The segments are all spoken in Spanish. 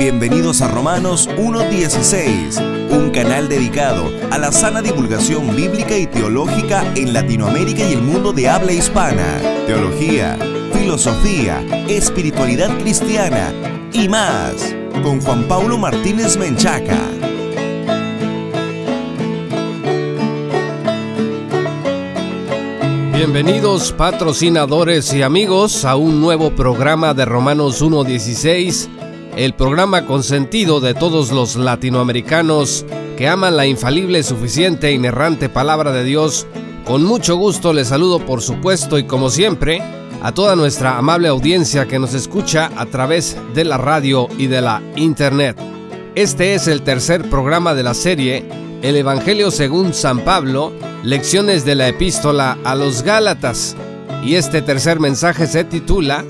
Bienvenidos a Romanos 1.16, un canal dedicado a la sana divulgación bíblica y teológica en Latinoamérica y el mundo de habla hispana. Teología, filosofía, espiritualidad cristiana y más, con Juan Paulo Martínez Menchaca. Bienvenidos patrocinadores y amigos a un nuevo programa de Romanos 1.16, el programa consentido de todos los latinoamericanos que aman la infalible, suficiente e inerrante palabra de Dios. Con mucho gusto les saludo por supuesto y como siempre a toda nuestra amable audiencia que nos escucha a través de la radio y de la internet. Este es el tercer programa de la serie El Evangelio según San Pablo, lecciones de la epístola a los Gálatas. Y este tercer mensaje se titula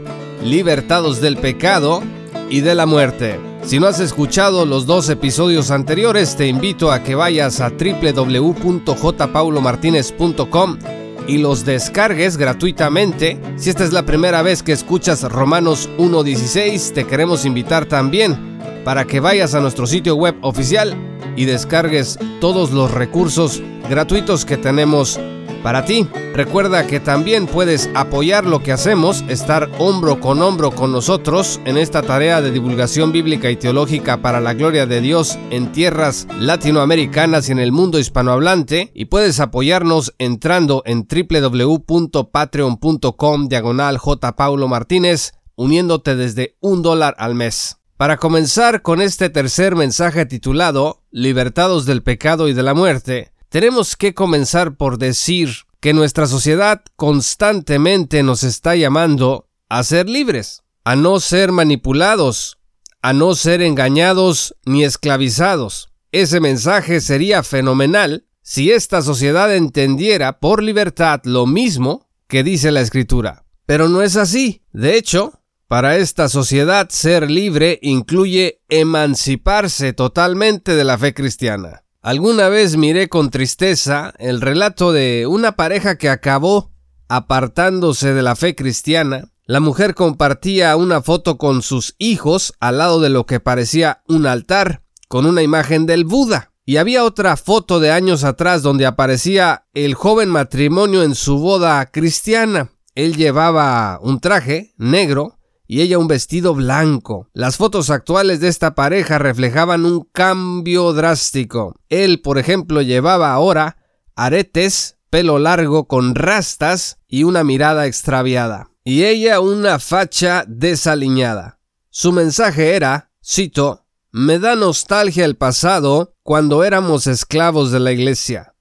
Libertados del pecado y de la muerte. Si no has escuchado los dos episodios anteriores, te invito a que vayas a www.jpaulomartinez.com y los descargues gratuitamente. Si esta es la primera vez que escuchas Romanos 1.16, te queremos invitar también para que vayas a nuestro sitio web oficial y descargues todos los recursos gratuitos que tenemos para ti. Recuerda que también puedes apoyar lo que hacemos, estar hombro con hombro con nosotros en esta tarea de divulgación bíblica y teológica para la gloria de Dios en tierras latinoamericanas y en el mundo hispanohablante y puedes apoyarnos entrando en www.patreon.com diagonal J. Paulo Martínez uniéndote desde un dólar al mes. Para comenzar con este tercer mensaje titulado Libertados del pecado y de la muerte, tenemos que comenzar por decir que nuestra sociedad constantemente nos está llamando a ser libres, a no ser manipulados, a no ser engañados ni esclavizados. Ese mensaje sería fenomenal si esta sociedad entendiera por libertad lo mismo que dice la escritura. Pero no es así. De hecho, para esta sociedad ser libre incluye emanciparse totalmente de la fe cristiana. Alguna vez miré con tristeza el relato de una pareja que acabó apartándose de la fe cristiana. La mujer compartía una foto con sus hijos al lado de lo que parecía un altar, con una imagen del Buda. Y había otra foto de años atrás donde aparecía el joven matrimonio en su boda cristiana. Él llevaba un traje negro y ella un vestido blanco. Las fotos actuales de esta pareja reflejaban un cambio drástico. Él, por ejemplo, llevaba ahora aretes, pelo largo con rastas y una mirada extraviada. Y ella una facha desaliñada. Su mensaje era, cito, me da nostalgia el pasado cuando éramos esclavos de la iglesia.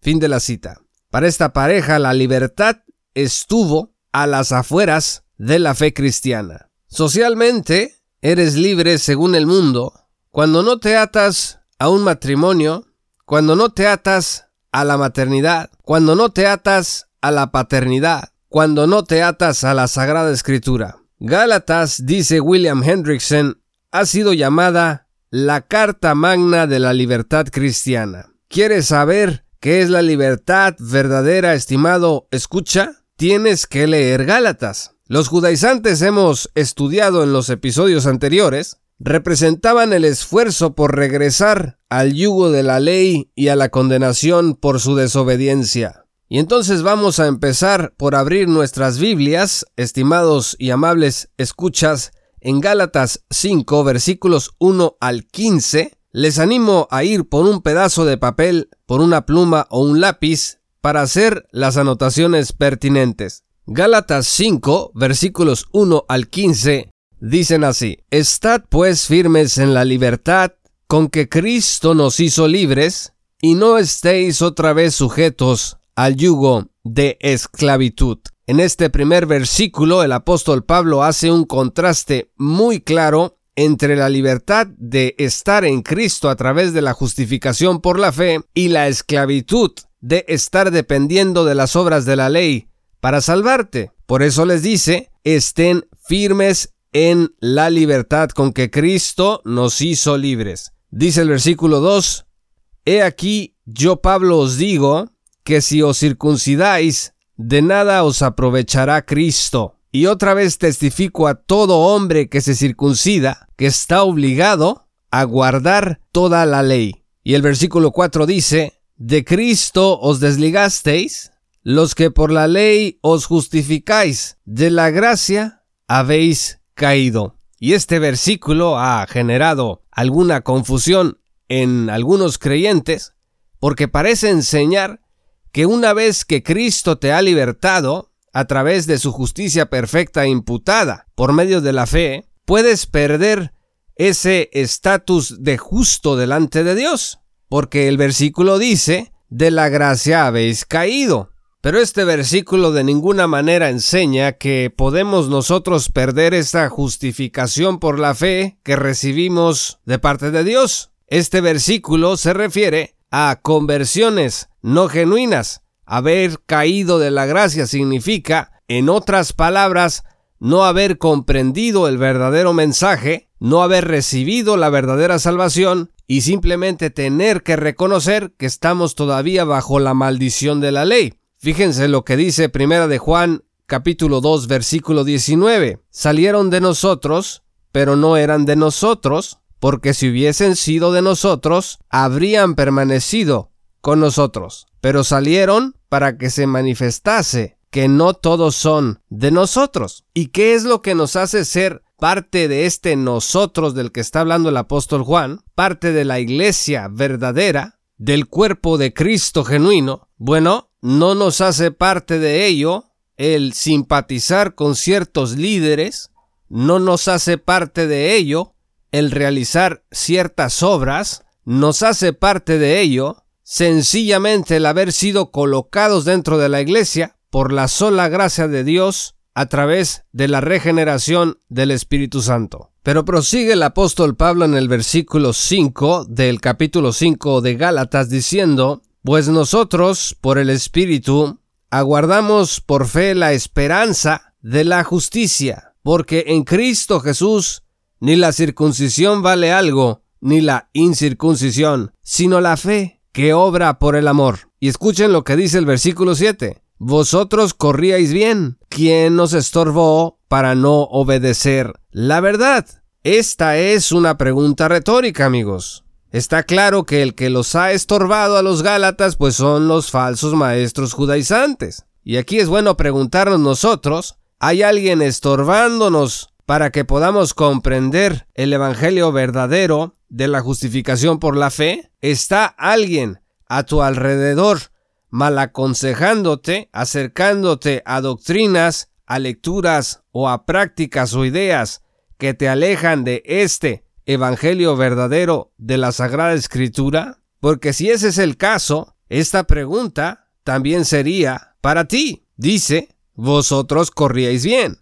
Fin de la cita. Para esta pareja la libertad estuvo a las afueras de la fe cristiana. Socialmente, eres libre según el mundo cuando no te atas a un matrimonio, cuando no te atas a la maternidad, cuando no te atas a la paternidad, cuando no te atas a la Sagrada Escritura. Gálatas, dice William Hendrickson, ha sido llamada la Carta Magna de la Libertad Cristiana. ¿Quieres saber qué es la libertad verdadera, estimado? Escucha, tienes que leer Gálatas. Los judaizantes hemos estudiado en los episodios anteriores, representaban el esfuerzo por regresar al yugo de la ley y a la condenación por su desobediencia. Y entonces vamos a empezar por abrir nuestras Biblias, estimados y amables escuchas, en Gálatas 5 versículos 1 al 15. Les animo a ir por un pedazo de papel, por una pluma o un lápiz para hacer las anotaciones pertinentes. Gálatas 5, versículos 1 al 15, dicen así, Estad pues firmes en la libertad con que Cristo nos hizo libres, y no estéis otra vez sujetos al yugo de esclavitud. En este primer versículo el apóstol Pablo hace un contraste muy claro entre la libertad de estar en Cristo a través de la justificación por la fe y la esclavitud de estar dependiendo de las obras de la ley para salvarte. Por eso les dice, estén firmes en la libertad con que Cristo nos hizo libres. Dice el versículo 2, He aquí, yo Pablo os digo, que si os circuncidáis, de nada os aprovechará Cristo. y otra vez testifico a todo hombre que se circuncida, que está obligado a guardar toda la ley. Y el versículo 4 dice, de Cristo os desligasteis, los que por la ley os justificáis, de la gracia habéis caído. Y este versículo ha generado alguna confusión en algunos creyentes, porque parece enseñar que una vez que Cristo te ha libertado, a través de su justicia perfecta imputada por medio de la fe, puedes perder ese estatus de justo delante de Dios, porque el versículo dice, de la gracia habéis caído. Pero este versículo de ninguna manera enseña que podemos nosotros perder esa justificación por la fe que recibimos de parte de Dios. Este versículo se refiere a conversiones no genuinas. Haber caído de la gracia significa, en otras palabras, no haber comprendido el verdadero mensaje, no haber recibido la verdadera salvación y simplemente tener que reconocer que estamos todavía bajo la maldición de la ley. Fíjense lo que dice Primera de Juan capítulo 2 versículo 19. Salieron de nosotros, pero no eran de nosotros, porque si hubiesen sido de nosotros, habrían permanecido con nosotros. Pero salieron para que se manifestase que no todos son de nosotros. ¿Y qué es lo que nos hace ser parte de este nosotros del que está hablando el apóstol Juan, parte de la iglesia verdadera, del cuerpo de Cristo genuino? Bueno, no nos hace parte de ello el simpatizar con ciertos líderes, no nos hace parte de ello el realizar ciertas obras, nos hace parte de ello sencillamente el haber sido colocados dentro de la iglesia por la sola gracia de Dios a través de la regeneración del Espíritu Santo. Pero prosigue el apóstol Pablo en el versículo 5 del capítulo 5 de Gálatas diciendo, pues nosotros, por el Espíritu, aguardamos por fe la esperanza de la justicia, porque en Cristo Jesús ni la circuncisión vale algo, ni la incircuncisión, sino la fe que obra por el amor. Y escuchen lo que dice el versículo 7. Vosotros corríais bien. ¿Quién nos estorbó para no obedecer la verdad? Esta es una pregunta retórica, amigos. Está claro que el que los ha estorbado a los Gálatas pues son los falsos maestros judaizantes. Y aquí es bueno preguntarnos nosotros, ¿hay alguien estorbándonos para que podamos comprender el Evangelio verdadero de la justificación por la fe? ¿Está alguien a tu alrededor malaconsejándote, acercándote a doctrinas, a lecturas o a prácticas o ideas que te alejan de este evangelio verdadero de la Sagrada Escritura? Porque si ese es el caso, esta pregunta también sería para ti. Dice, vosotros corríais bien.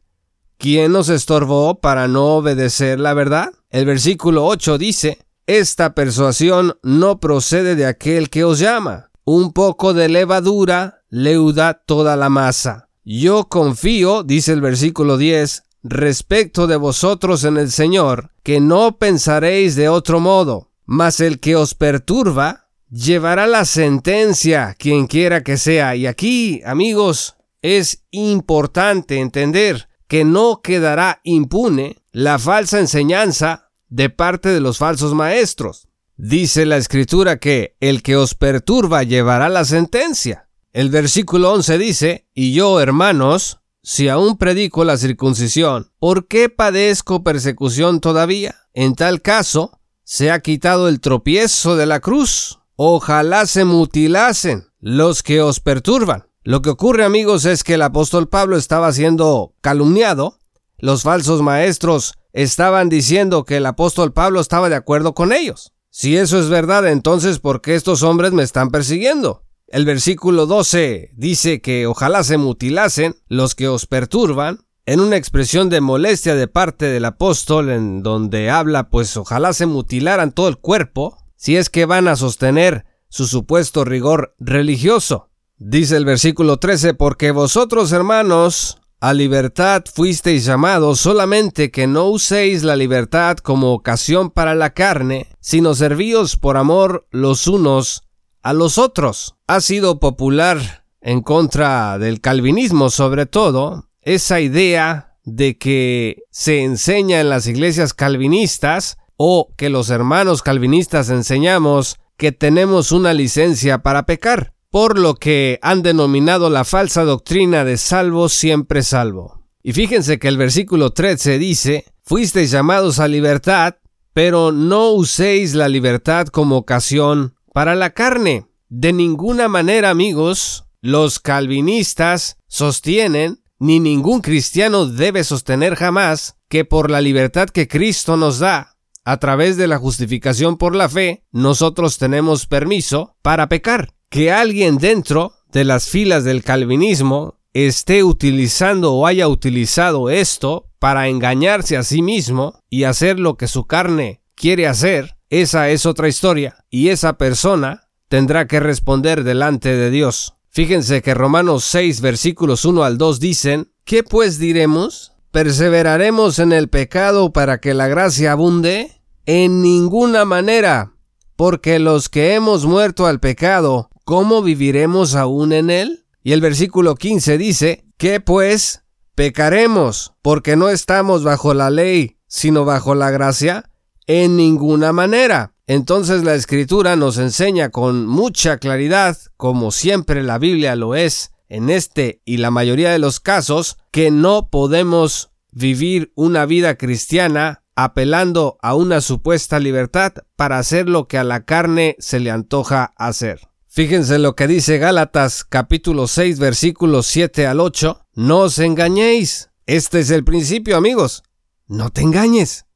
¿Quién nos estorbó para no obedecer la verdad? El versículo 8 dice, esta persuasión no procede de aquel que os llama. Un poco de levadura leuda toda la masa. Yo confío, dice el versículo 10, respecto de vosotros en el Señor, que no pensaréis de otro modo, mas el que os perturba llevará la sentencia, quien quiera que sea. Y aquí, amigos, es importante entender que no quedará impune la falsa enseñanza de parte de los falsos maestros. Dice la escritura que el que os perturba llevará la sentencia. El versículo 11 dice, y yo, hermanos, si aún predico la circuncisión, ¿por qué padezco persecución todavía? En tal caso, se ha quitado el tropiezo de la cruz. Ojalá se mutilasen los que os perturban. Lo que ocurre amigos es que el apóstol Pablo estaba siendo calumniado. Los falsos maestros estaban diciendo que el apóstol Pablo estaba de acuerdo con ellos. Si eso es verdad, entonces ¿por qué estos hombres me están persiguiendo? El versículo 12 dice que ojalá se mutilasen los que os perturban, en una expresión de molestia de parte del apóstol en donde habla pues ojalá se mutilaran todo el cuerpo, si es que van a sostener su supuesto rigor religioso. Dice el versículo 13, porque vosotros hermanos a libertad fuisteis llamados solamente que no uséis la libertad como ocasión para la carne, sino servíos por amor los unos a los otros. Ha sido popular en contra del calvinismo sobre todo esa idea de que se enseña en las iglesias calvinistas o que los hermanos calvinistas enseñamos que tenemos una licencia para pecar, por lo que han denominado la falsa doctrina de salvo siempre salvo. Y fíjense que el versículo 13 dice, fuisteis llamados a libertad, pero no uséis la libertad como ocasión para la carne. De ninguna manera, amigos, los calvinistas sostienen, ni ningún cristiano debe sostener jamás, que por la libertad que Cristo nos da, a través de la justificación por la fe, nosotros tenemos permiso para pecar. Que alguien dentro de las filas del calvinismo esté utilizando o haya utilizado esto para engañarse a sí mismo y hacer lo que su carne quiere hacer, esa es otra historia, y esa persona tendrá que responder delante de Dios. Fíjense que Romanos 6 versículos 1 al 2 dicen, ¿qué pues diremos? ¿Perseveraremos en el pecado para que la gracia abunde? En ninguna manera, porque los que hemos muerto al pecado, ¿cómo viviremos aún en él? Y el versículo 15 dice, ¿qué pues? ¿Pecaremos porque no estamos bajo la ley, sino bajo la gracia? En ninguna manera. Entonces la escritura nos enseña con mucha claridad, como siempre la Biblia lo es, en este y la mayoría de los casos, que no podemos vivir una vida cristiana apelando a una supuesta libertad para hacer lo que a la carne se le antoja hacer. Fíjense lo que dice Gálatas capítulo 6 versículos 7 al 8. No os engañéis. Este es el principio, amigos. No te engañes.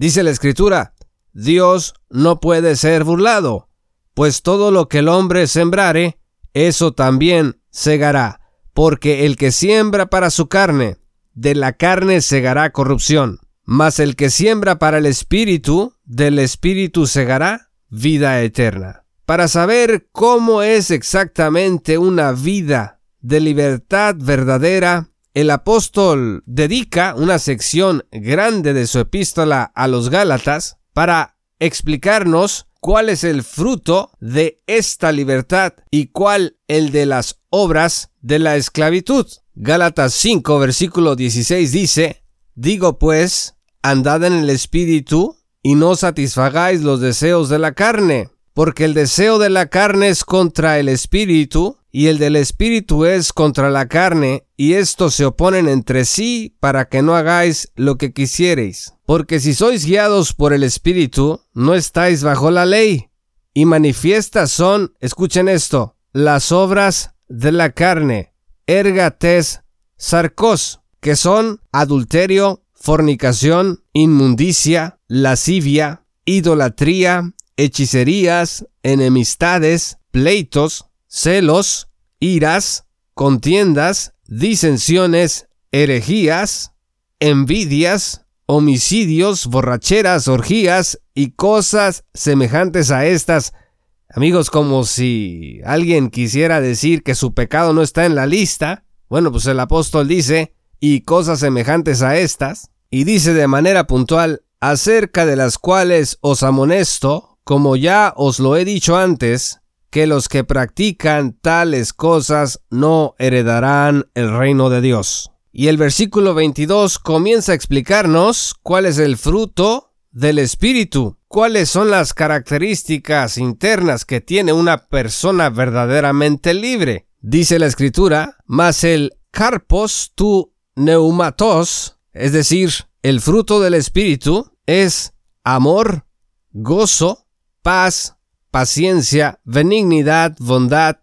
Dice la escritura, Dios no puede ser burlado, pues todo lo que el hombre sembrare, eso también segará, porque el que siembra para su carne, de la carne segará corrupción, mas el que siembra para el espíritu, del espíritu segará vida eterna. Para saber cómo es exactamente una vida de libertad verdadera, el apóstol dedica una sección grande de su epístola a los Gálatas para explicarnos cuál es el fruto de esta libertad y cuál el de las obras de la esclavitud. Gálatas 5 versículo 16 dice, Digo pues, andad en el espíritu y no satisfagáis los deseos de la carne, porque el deseo de la carne es contra el espíritu y el del espíritu es contra la carne, y estos se oponen entre sí para que no hagáis lo que quisiereis. Porque si sois guiados por el espíritu, no estáis bajo la ley. Y manifiestas son, escuchen esto, las obras de la carne, ergates sarcos, que son adulterio, fornicación, inmundicia, lascivia, idolatría, hechicerías, enemistades, pleitos, celos, iras, contiendas, disensiones, herejías, envidias, homicidios, borracheras, orgías y cosas semejantes a estas. Amigos, como si alguien quisiera decir que su pecado no está en la lista. Bueno, pues el apóstol dice, y cosas semejantes a estas, y dice de manera puntual, acerca de las cuales os amonesto, como ya os lo he dicho antes, que los que practican tales cosas no heredarán el reino de Dios. Y el versículo 22 comienza a explicarnos cuál es el fruto del Espíritu, cuáles son las características internas que tiene una persona verdaderamente libre. Dice la escritura, mas el carpos tu neumatos, es decir, el fruto del Espíritu, es amor, gozo, paz, paciencia, benignidad, bondad,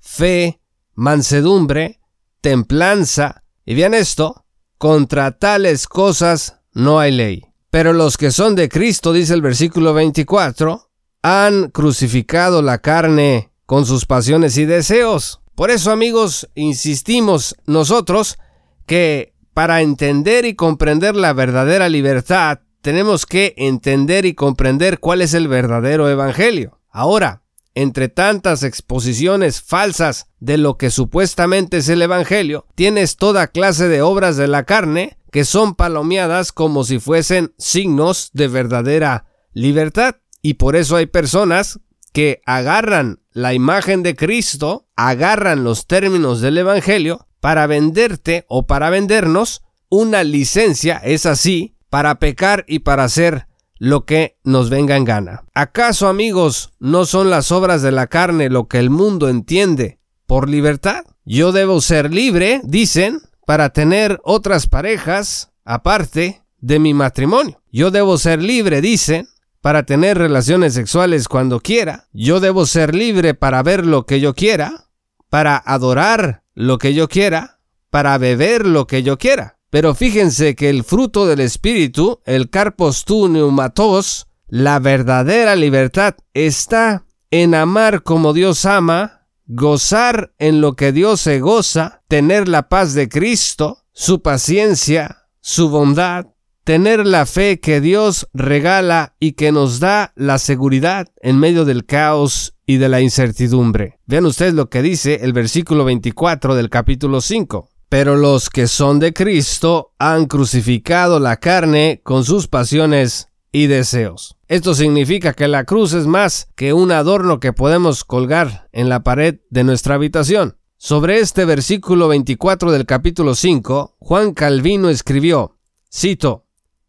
fe, mansedumbre, templanza. Y bien esto, contra tales cosas no hay ley. Pero los que son de Cristo, dice el versículo 24, han crucificado la carne con sus pasiones y deseos. Por eso, amigos, insistimos nosotros que para entender y comprender la verdadera libertad, tenemos que entender y comprender cuál es el verdadero evangelio. Ahora, entre tantas exposiciones falsas de lo que supuestamente es el Evangelio, tienes toda clase de obras de la carne que son palomeadas como si fuesen signos de verdadera libertad. Y por eso hay personas que agarran la imagen de Cristo, agarran los términos del Evangelio, para venderte o para vendernos una licencia, es así, para pecar y para hacer lo que nos venga en gana. ¿Acaso, amigos, no son las obras de la carne lo que el mundo entiende por libertad? Yo debo ser libre, dicen, para tener otras parejas aparte de mi matrimonio. Yo debo ser libre, dicen, para tener relaciones sexuales cuando quiera. Yo debo ser libre para ver lo que yo quiera, para adorar lo que yo quiera, para beber lo que yo quiera. Pero fíjense que el fruto del Espíritu, el carpos tu neumatos, la verdadera libertad está en amar como Dios ama, gozar en lo que Dios se goza, tener la paz de Cristo, su paciencia, su bondad, tener la fe que Dios regala y que nos da la seguridad en medio del caos y de la incertidumbre. Vean ustedes lo que dice el versículo 24 del capítulo 5. Pero los que son de Cristo han crucificado la carne con sus pasiones y deseos. Esto significa que la cruz es más que un adorno que podemos colgar en la pared de nuestra habitación. Sobre este versículo 24 del capítulo 5, Juan Calvino escribió, cito,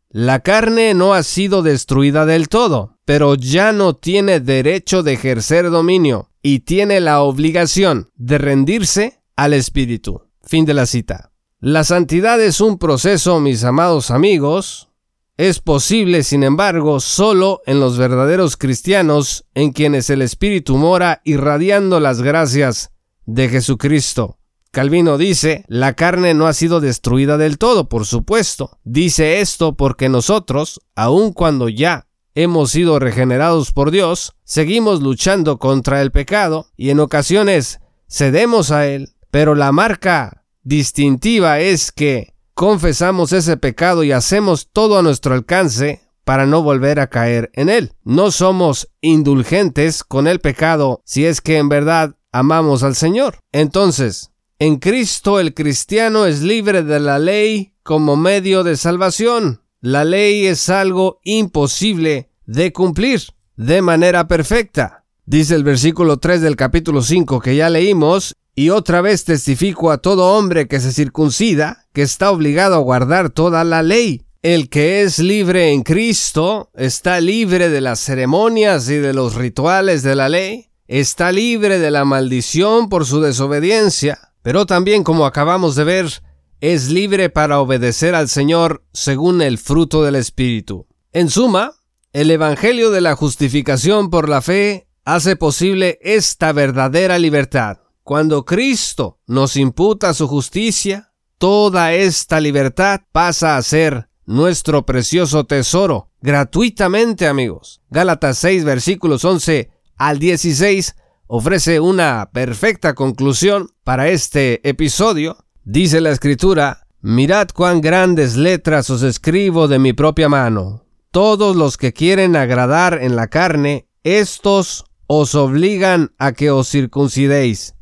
La carne no ha sido destruida del todo, pero ya no tiene derecho de ejercer dominio y tiene la obligación de rendirse al Espíritu. Fin de la cita. La santidad es un proceso, mis amados amigos. Es posible, sin embargo, solo en los verdaderos cristianos, en quienes el Espíritu mora irradiando las gracias de Jesucristo. Calvino dice, la carne no ha sido destruida del todo, por supuesto. Dice esto porque nosotros, aun cuando ya hemos sido regenerados por Dios, seguimos luchando contra el pecado y en ocasiones cedemos a él pero la marca distintiva es que confesamos ese pecado y hacemos todo a nuestro alcance para no volver a caer en él. No somos indulgentes con el pecado si es que en verdad amamos al Señor. Entonces, en Cristo el cristiano es libre de la ley como medio de salvación. La ley es algo imposible de cumplir de manera perfecta. Dice el versículo 3 del capítulo 5 que ya leímos, y otra vez testifico a todo hombre que se circuncida, que está obligado a guardar toda la ley. El que es libre en Cristo está libre de las ceremonias y de los rituales de la ley, está libre de la maldición por su desobediencia, pero también, como acabamos de ver, es libre para obedecer al Señor según el fruto del Espíritu. En suma, el Evangelio de la justificación por la fe hace posible esta verdadera libertad. Cuando Cristo nos imputa su justicia, toda esta libertad pasa a ser nuestro precioso tesoro, gratuitamente amigos. Gálatas 6 versículos 11 al 16 ofrece una perfecta conclusión para este episodio. Dice la escritura, mirad cuán grandes letras os escribo de mi propia mano. Todos los que quieren agradar en la carne, estos os obligan a que os circuncidéis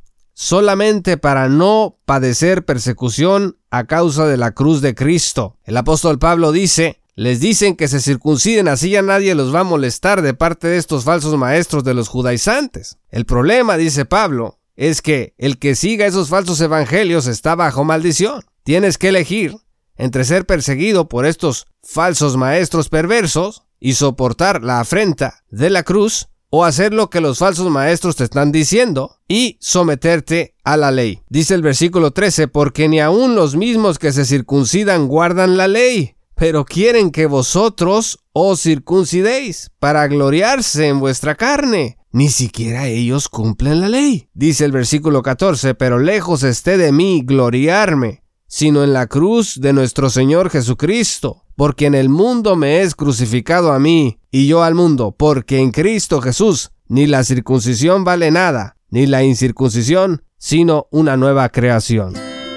solamente para no padecer persecución a causa de la cruz de Cristo. El apóstol Pablo dice, les dicen que se circunciden, así ya nadie los va a molestar de parte de estos falsos maestros de los judaizantes. El problema, dice Pablo, es que el que siga esos falsos evangelios está bajo maldición. Tienes que elegir entre ser perseguido por estos falsos maestros perversos y soportar la afrenta de la cruz o hacer lo que los falsos maestros te están diciendo y someterte a la ley. Dice el versículo 13, porque ni aun los mismos que se circuncidan guardan la ley, pero quieren que vosotros os circuncidéis para gloriarse en vuestra carne. Ni siquiera ellos cumplen la ley. Dice el versículo 14, pero lejos esté de mí gloriarme, sino en la cruz de nuestro Señor Jesucristo porque en el mundo me es crucificado a mí, y yo al mundo, porque en Cristo Jesús ni la circuncisión vale nada, ni la incircuncisión, sino una nueva creación.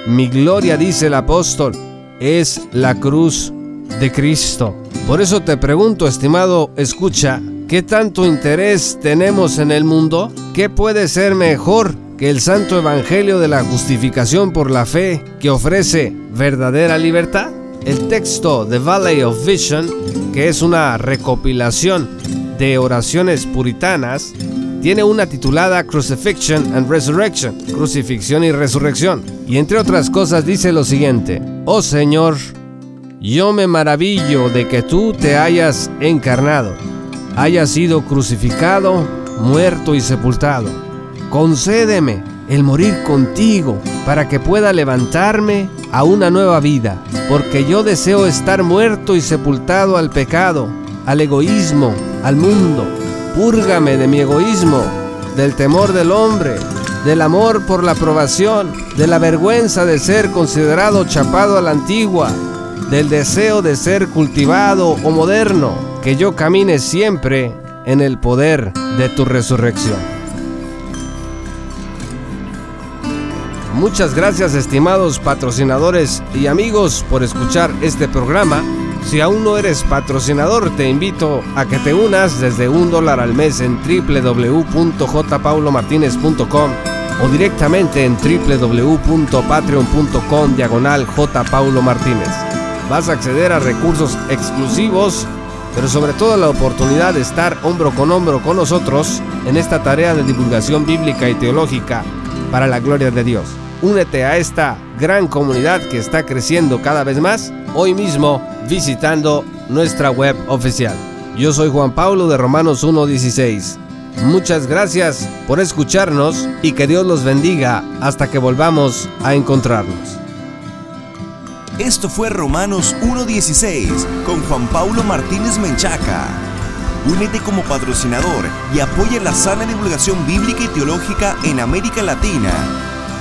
Mi gloria, dice el apóstol, es la cruz de Cristo. Por eso te pregunto, estimado, escucha, ¿qué tanto interés tenemos en el mundo? ¿Qué puede ser mejor que el santo evangelio de la justificación por la fe que ofrece verdadera libertad? El texto The Valley of Vision, que es una recopilación de oraciones puritanas, tiene una titulada Crucifixion and Resurrection, Crucifixión y Resurrección. Y entre otras cosas dice lo siguiente, Oh Señor, yo me maravillo de que tú te hayas encarnado, hayas sido crucificado, muerto y sepultado. Concédeme el morir contigo para que pueda levantarme a una nueva vida, porque yo deseo estar muerto y sepultado al pecado, al egoísmo, al mundo. Púrgame de mi egoísmo, del temor del hombre, del amor por la aprobación, de la vergüenza de ser considerado chapado a la antigua, del deseo de ser cultivado o moderno, que yo camine siempre en el poder de tu resurrección. Muchas gracias estimados patrocinadores y amigos por escuchar este programa. Si aún no eres patrocinador, te invito a que te unas desde un dólar al mes en www.jpaulomartinez.com o directamente en www.patreon.com diagonal. Vas a acceder a recursos exclusivos, pero sobre todo la oportunidad de estar hombro con hombro con nosotros en esta tarea de divulgación bíblica y teológica para la gloria de Dios. Únete a esta gran comunidad que está creciendo cada vez más hoy mismo visitando nuestra web oficial. Yo soy Juan Pablo de Romanos 1.16. Muchas gracias por escucharnos y que Dios los bendiga hasta que volvamos a encontrarnos. Esto fue Romanos 1.16 con Juan Pablo Martínez Menchaca. Únete como patrocinador y apoya la sana divulgación bíblica y teológica en América Latina